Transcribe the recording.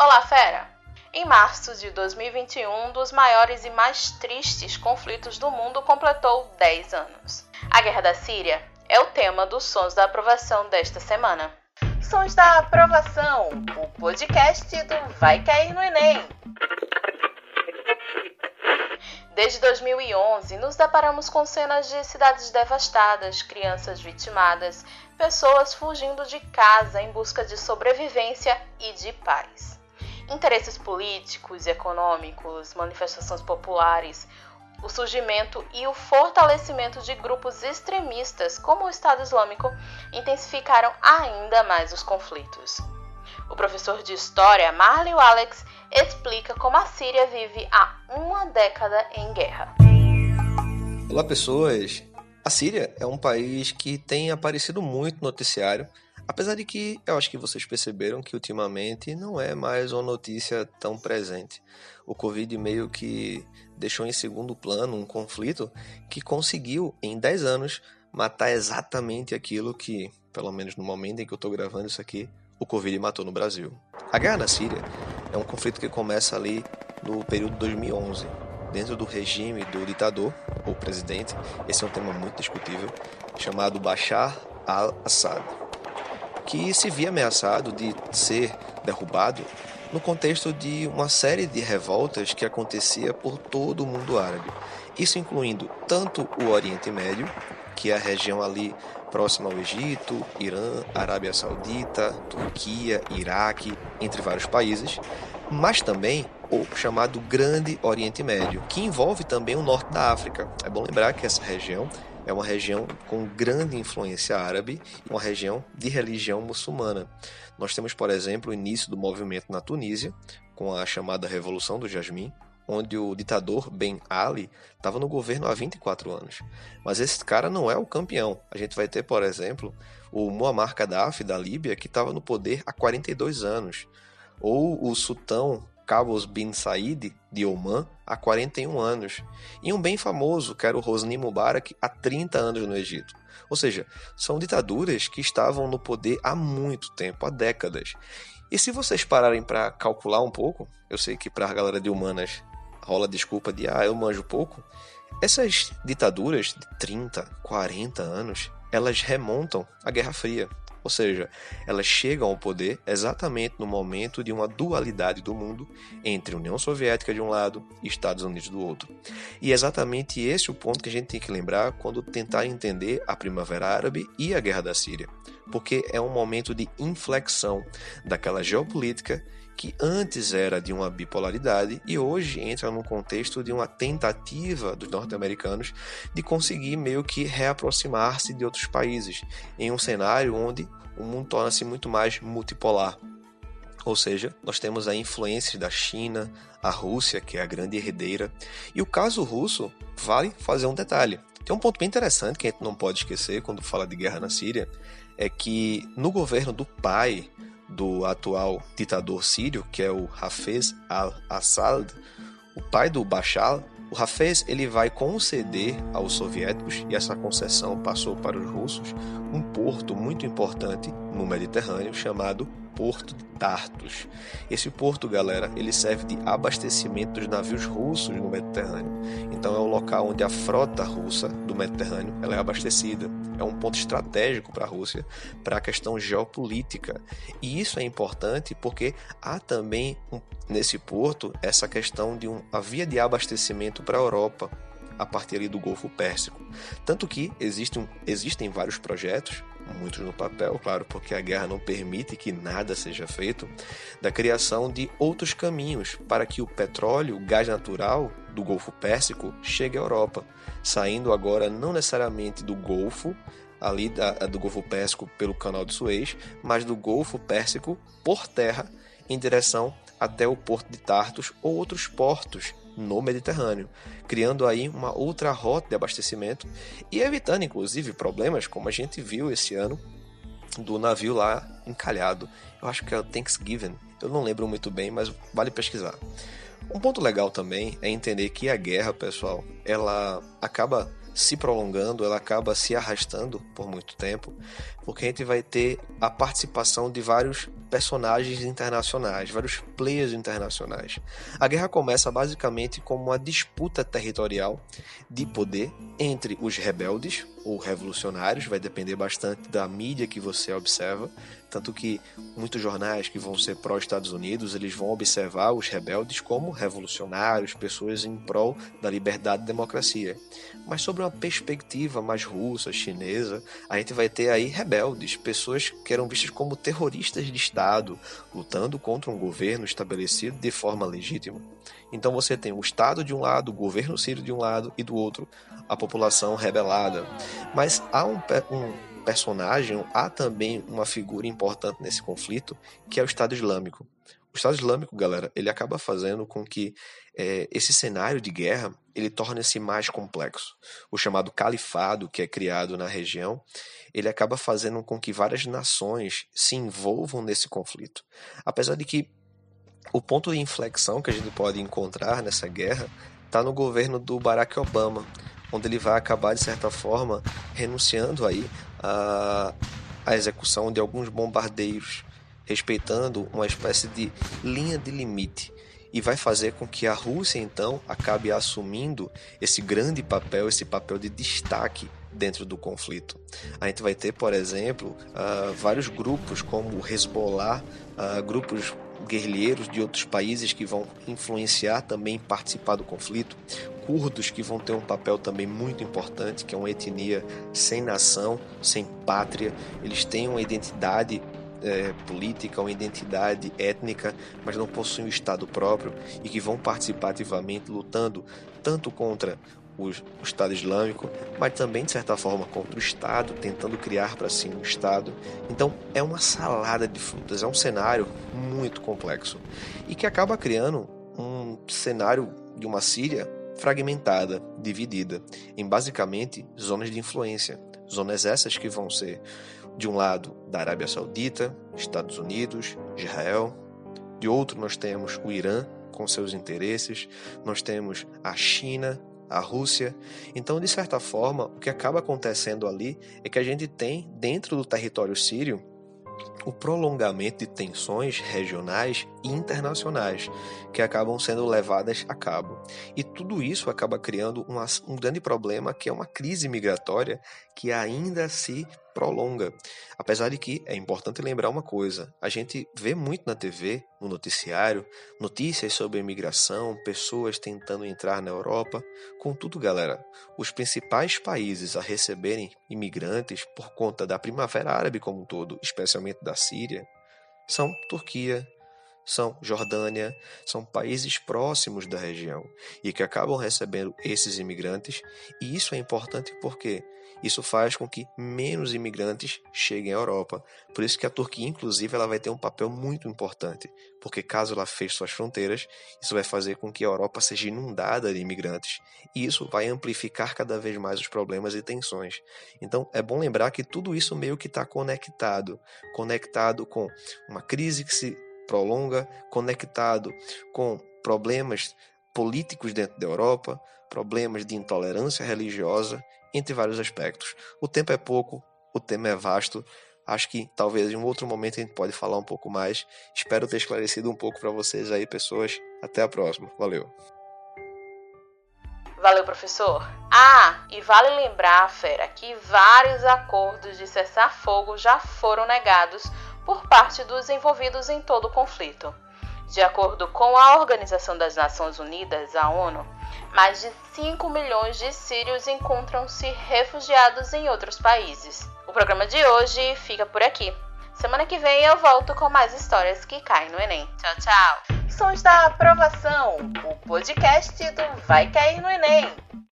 Olá, fera! Em março de 2021, um dos maiores e mais tristes conflitos do mundo completou 10 anos. A Guerra da Síria é o tema dos Sons da Aprovação desta semana. Sons da Aprovação, o podcast do Vai Cair no Enem. Desde 2011, nos deparamos com cenas de cidades devastadas, crianças vitimadas, pessoas fugindo de casa em busca de sobrevivência e de paz. Interesses políticos e econômicos, manifestações populares, o surgimento e o fortalecimento de grupos extremistas, como o Estado Islâmico, intensificaram ainda mais os conflitos. O professor de História, Marley Alex, explica como a Síria vive há uma década em guerra. Olá, pessoas! A Síria é um país que tem aparecido muito no noticiário, apesar de que eu acho que vocês perceberam que ultimamente não é mais uma notícia tão presente. O Covid meio que deixou em segundo plano um conflito que conseguiu, em 10 anos, matar exatamente aquilo que, pelo menos no momento em que eu estou gravando isso aqui, o Covid matou no Brasil. A guerra na Síria é um conflito que começa ali no período 2011, dentro do regime do ditador ou presidente. Esse é um tema muito discutível, chamado Bashar al-Assad, que se via ameaçado de ser derrubado no contexto de uma série de revoltas que acontecia por todo o mundo árabe. Isso incluindo tanto o Oriente Médio, que é a região ali próxima ao Egito, Irã, Arábia Saudita, Turquia, Iraque, entre vários países, mas também o chamado Grande Oriente Médio, que envolve também o norte da África. É bom lembrar que essa região é uma região com grande influência árabe e uma região de religião muçulmana. Nós temos, por exemplo, o início do movimento na Tunísia, com a chamada Revolução do Jasmim, onde o ditador Ben Ali estava no governo há 24 anos. Mas esse cara não é o campeão. A gente vai ter, por exemplo, o Muammar Gaddafi da Líbia, que estava no poder há 42 anos, ou o sultão Qaboos bin Said de Oman há 41 anos, e um bem famoso, que era o Hosni Mubarak, há 30 anos no Egito. Ou seja, são ditaduras que estavam no poder há muito tempo, há décadas. E se vocês pararem para calcular um pouco, eu sei que para a galera de humanas rola desculpa de ah, eu manjo pouco. Essas ditaduras de 30, 40 anos, elas remontam à Guerra Fria. Ou seja, elas chegam ao poder exatamente no momento de uma dualidade do mundo entre União Soviética de um lado e Estados Unidos do outro. E é exatamente esse o ponto que a gente tem que lembrar quando tentar entender a Primavera Árabe e a Guerra da Síria, porque é um momento de inflexão daquela geopolítica que antes era de uma bipolaridade e hoje entra num contexto de uma tentativa dos norte-americanos de conseguir meio que reaproximar-se de outros países, em um cenário onde o mundo torna-se muito mais multipolar. Ou seja, nós temos a influência da China, a Rússia, que é a grande herdeira, e o caso russo vale fazer um detalhe. Tem um ponto bem interessante que a gente não pode esquecer quando fala de guerra na Síria, é que no governo do pai do atual ditador sírio, que é o Hafez al-Assad, o pai do Bashar, o Hafez ele vai conceder aos soviéticos, e essa concessão passou para os russos, um porto muito importante no Mediterrâneo chamado Porto de Tartus. Esse porto, galera, ele serve de abastecimento dos navios russos no Mediterrâneo. Então é o local onde a frota russa do Mediterrâneo ela é abastecida. É um ponto estratégico para a Rússia, para a questão geopolítica. E isso é importante porque há também nesse porto essa questão de uma via de abastecimento para a Europa a partir ali do Golfo Pérsico. Tanto que existem, existem vários projetos, muitos no papel, claro, porque a guerra não permite que nada seja feito, da criação de outros caminhos para que o petróleo, o gás natural do Golfo Pérsico chegue à Europa, saindo agora não necessariamente do Golfo, ali da, do Golfo Pérsico pelo Canal de Suez, mas do Golfo Pérsico por terra em direção até o porto de Tartus ou outros portos no Mediterrâneo, criando aí uma outra rota de abastecimento e evitando inclusive problemas como a gente viu esse ano do navio lá encalhado. Eu acho que é o Thanksgiving, eu não lembro muito bem, mas vale pesquisar. Um ponto legal também é entender que a guerra, pessoal, ela acaba se prolongando, ela acaba se arrastando por muito tempo, porque a gente vai ter a participação de vários personagens internacionais, vários players internacionais. A guerra começa basicamente como uma disputa territorial de poder entre os rebeldes ou revolucionários, vai depender bastante da mídia que você observa, tanto que muitos jornais que vão ser pró-Estados Unidos, eles vão observar os rebeldes como revolucionários, pessoas em prol da liberdade e democracia. Mas sobre uma perspectiva mais russa, chinesa, a gente vai ter aí rebeldes, pessoas que eram vistas como terroristas de Estado, lutando contra um governo estabelecido de forma legítima. Então você tem o Estado de um lado, o governo sírio de um lado, e do outro a população rebelada. Mas há um, um personagem, há também uma figura importante nesse conflito, que é o Estado Islâmico. O Estado Islâmico, galera, ele acaba fazendo com que é, esse cenário de guerra ele torne-se mais complexo. O chamado califado que é criado na região, ele acaba fazendo com que várias nações se envolvam nesse conflito. Apesar de que o ponto de inflexão que a gente pode encontrar nessa guerra está no governo do Barack Obama, onde ele vai acabar, de certa forma, renunciando aí a, a execução de alguns bombardeios, respeitando uma espécie de linha de limite. E vai fazer com que a Rússia então acabe assumindo esse grande papel, esse papel de destaque dentro do conflito. A gente vai ter, por exemplo, uh, vários grupos como o Hezbollah, uh, grupos guerrilheiros de outros países que vão influenciar também participar do conflito, curdos que vão ter um papel também muito importante, que é uma etnia sem nação, sem pátria, eles têm uma identidade é, política, uma identidade étnica, mas não possuem um Estado próprio e que vão participar ativamente lutando tanto contra o, o Estado Islâmico, mas também, de certa forma, contra o Estado, tentando criar para si um Estado. Então, é uma salada de frutas, é um cenário muito complexo e que acaba criando um cenário de uma Síria fragmentada, dividida, em basicamente zonas de influência. Zonas essas que vão ser, de um lado, da Arábia Saudita, Estados Unidos, Israel, de outro, nós temos o Irã com seus interesses, nós temos a China a Rússia. Então, de certa forma, o que acaba acontecendo ali é que a gente tem, dentro do território sírio, o prolongamento de tensões regionais e internacionais que acabam sendo levadas a cabo. E tudo isso acaba criando um grande problema que é uma crise migratória que ainda se prolonga. Apesar de que é importante lembrar uma coisa: a gente vê muito na TV, no noticiário, notícias sobre imigração, pessoas tentando entrar na Europa. Contudo, galera, os principais países a receberem imigrantes por conta da Primavera Árabe como um todo, especialmente da Síria, são Turquia, são Jordânia, são países próximos da região e que acabam recebendo esses imigrantes, e isso é importante porque isso faz com que menos imigrantes cheguem à Europa. Por isso que a Turquia, inclusive, ela vai ter um papel muito importante, porque caso ela feche suas fronteiras, isso vai fazer com que a Europa seja inundada de imigrantes, e isso vai amplificar cada vez mais os problemas e tensões. Então, é bom lembrar que tudo isso meio que está conectado, conectado com uma crise que se prolonga, conectado com problemas políticos dentro da Europa, problemas de intolerância religiosa, entre vários aspectos. O tempo é pouco, o tema é vasto. Acho que talvez em um outro momento a gente pode falar um pouco mais. Espero ter esclarecido um pouco para vocês aí, pessoas. Até a próxima. Valeu. Valeu, professor. Ah, e vale lembrar, Fera, que vários acordos de cessar-fogo já foram negados por parte dos envolvidos em todo o conflito. De acordo com a Organização das Nações Unidas, a ONU, mais de 5 milhões de sírios encontram-se refugiados em outros países. O programa de hoje fica por aqui. Semana que vem eu volto com mais histórias que caem no Enem. Tchau, tchau! Sons da Aprovação, o podcast do Vai Cair no Enem.